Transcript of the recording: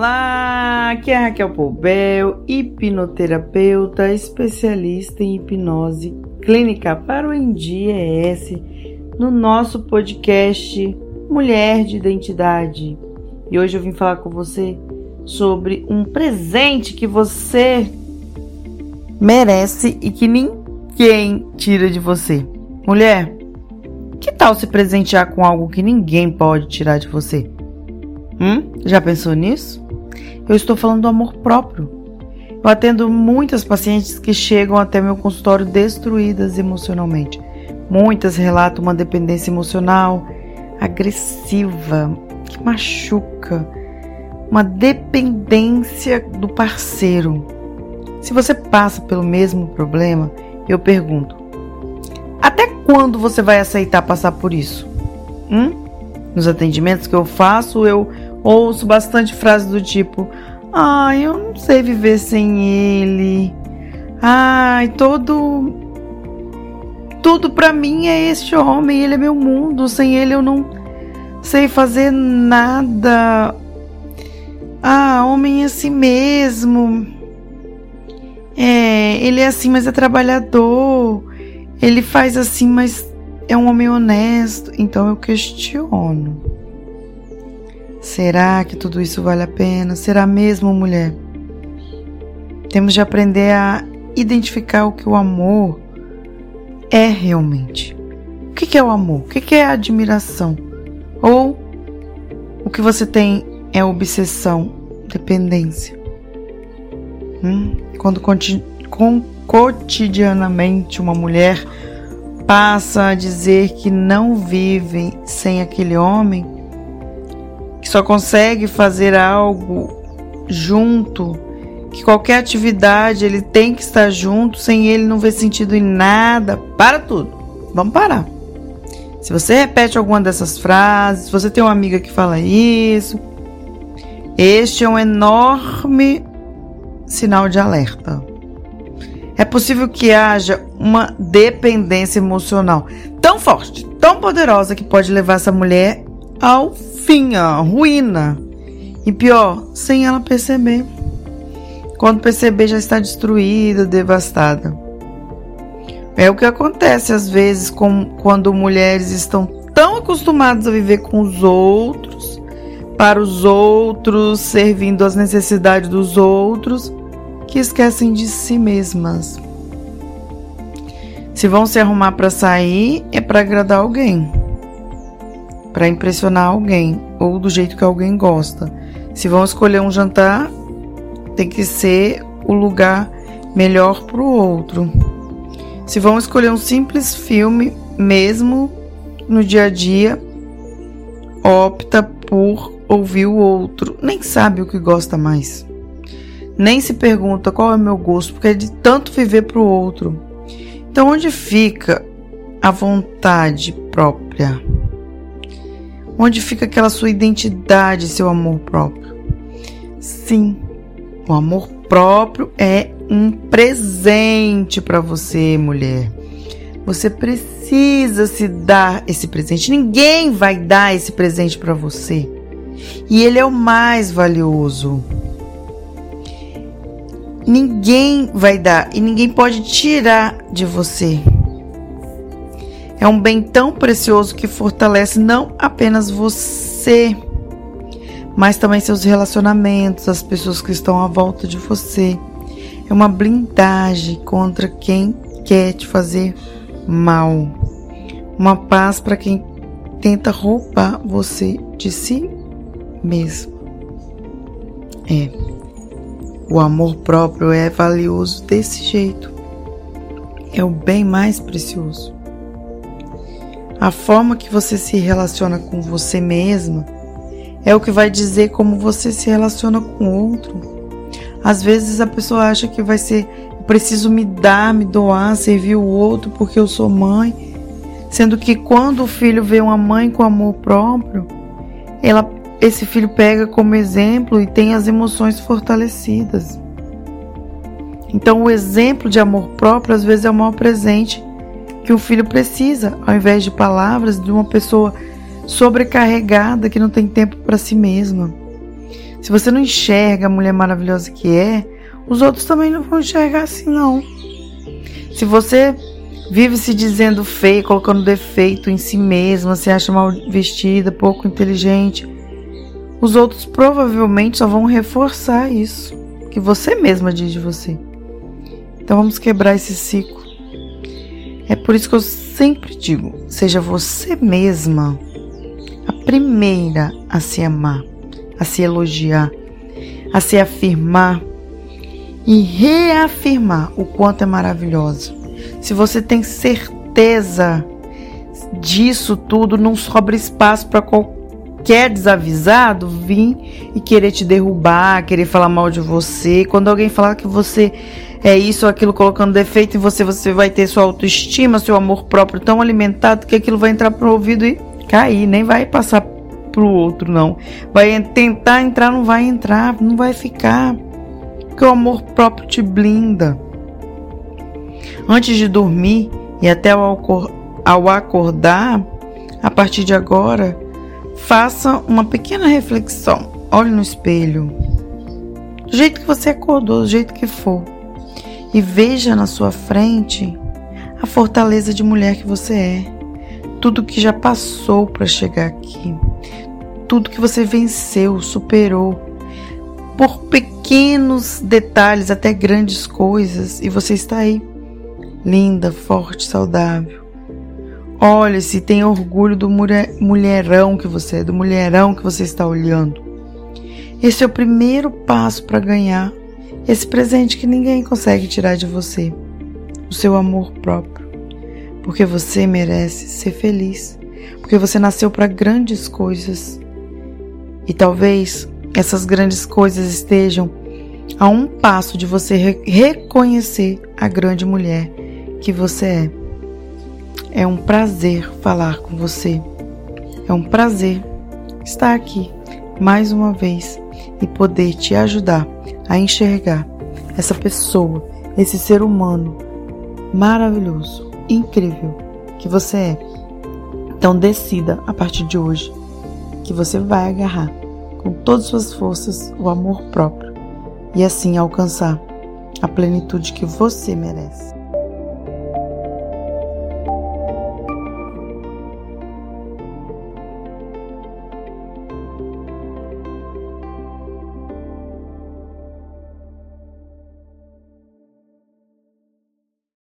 Olá, aqui é Raquel Poubel, hipnoterapeuta, especialista em hipnose clínica para o ENDIES, no nosso podcast Mulher de Identidade. E hoje eu vim falar com você sobre um presente que você merece e que ninguém tira de você. Mulher, que tal se presentear com algo que ninguém pode tirar de você? Hum? Já pensou nisso? Eu estou falando do amor próprio. Eu atendo muitas pacientes que chegam até meu consultório destruídas emocionalmente. Muitas relatam uma dependência emocional agressiva, que machuca, uma dependência do parceiro. Se você passa pelo mesmo problema, eu pergunto: até quando você vai aceitar passar por isso? Hum? Nos atendimentos que eu faço, eu ouço bastante frases do tipo: Ai, eu não sei viver sem ele. Ai, todo. Tudo para mim é este homem, ele é meu mundo. Sem ele eu não sei fazer nada. Ah, homem é assim mesmo. É, ele é assim, mas é trabalhador. Ele faz assim, mas é um homem honesto. Então eu questiono. Será que tudo isso vale a pena? Será mesmo, mulher? Temos de aprender a identificar o que o amor é realmente. O que é o amor? O que é a admiração? Ou o que você tem é obsessão, dependência? Hum? Quando com, cotidianamente uma mulher passa a dizer que não vive sem aquele homem, só consegue fazer algo junto, que qualquer atividade ele tem que estar junto, sem ele não ver sentido em nada. Para tudo. Vamos parar. Se você repete alguma dessas frases, se você tem uma amiga que fala isso, este é um enorme sinal de alerta. É possível que haja uma dependência emocional tão forte, tão poderosa que pode levar essa mulher ao a ruína. E pior, sem ela perceber. Quando perceber, já está destruída, devastada. É o que acontece às vezes com, quando mulheres estão tão acostumadas a viver com os outros, para os outros, servindo às necessidades dos outros, que esquecem de si mesmas. Se vão se arrumar para sair, é para agradar alguém para impressionar alguém ou do jeito que alguém gosta. Se vão escolher um jantar, tem que ser o lugar melhor para o outro. Se vão escolher um simples filme, mesmo no dia a dia, opta por ouvir o outro. Nem sabe o que gosta mais. Nem se pergunta qual é o meu gosto, porque é de tanto viver para o outro. Então, onde fica a vontade própria? Onde fica aquela sua identidade, seu amor próprio? Sim, o amor próprio é um presente para você, mulher. Você precisa se dar esse presente. Ninguém vai dar esse presente para você. E ele é o mais valioso. Ninguém vai dar e ninguém pode tirar de você. É um bem tão precioso que fortalece não apenas você, mas também seus relacionamentos, as pessoas que estão à volta de você. É uma blindagem contra quem quer te fazer mal. Uma paz para quem tenta roubar você de si mesmo. É. O amor próprio é valioso desse jeito. É o bem mais precioso. A forma que você se relaciona com você mesma é o que vai dizer como você se relaciona com o outro. Às vezes a pessoa acha que vai ser preciso me dar, me doar, servir o outro porque eu sou mãe, sendo que quando o filho vê uma mãe com amor próprio, ela esse filho pega como exemplo e tem as emoções fortalecidas. Então, o exemplo de amor próprio às vezes é o maior presente que o filho precisa, ao invés de palavras de uma pessoa sobrecarregada que não tem tempo para si mesma. Se você não enxerga a mulher maravilhosa que é, os outros também não vão enxergar assim, não. Se você vive se dizendo feio, colocando defeito em si mesma, se acha mal vestida, pouco inteligente, os outros provavelmente só vão reforçar isso que você mesma diz de você. Então vamos quebrar esse ciclo. É por isso que eu sempre digo: seja você mesma a primeira a se amar, a se elogiar, a se afirmar e reafirmar o quanto é maravilhosa. Se você tem certeza disso tudo, não sobra espaço para qualquer desavisado vir e querer te derrubar, querer falar mal de você. Quando alguém falar que você é isso ou aquilo colocando defeito em você, você vai ter sua autoestima, seu amor próprio tão alimentado que aquilo vai entrar pro ouvido e cair, nem vai passar pro outro não. Vai tentar entrar, não vai entrar, não vai ficar. Porque o amor próprio te blinda. Antes de dormir e até ao acordar, a partir de agora, faça uma pequena reflexão. Olhe no espelho. Do jeito que você acordou, do jeito que for. E veja na sua frente a fortaleza de mulher que você é. Tudo que já passou para chegar aqui. Tudo que você venceu, superou. Por pequenos detalhes até grandes coisas. E você está aí linda, forte, saudável. Olhe-se e tenha orgulho do mulher, mulherão que você é, do mulherão que você está olhando. Esse é o primeiro passo para ganhar esse presente que ninguém consegue tirar de você, o seu amor próprio. Porque você merece ser feliz, porque você nasceu para grandes coisas. E talvez essas grandes coisas estejam a um passo de você re reconhecer a grande mulher que você é. É um prazer falar com você. É um prazer estar aqui mais uma vez e poder te ajudar a enxergar essa pessoa, esse ser humano maravilhoso, incrível que você é. Então decida a partir de hoje que você vai agarrar com todas as suas forças o amor próprio e assim alcançar a plenitude que você merece.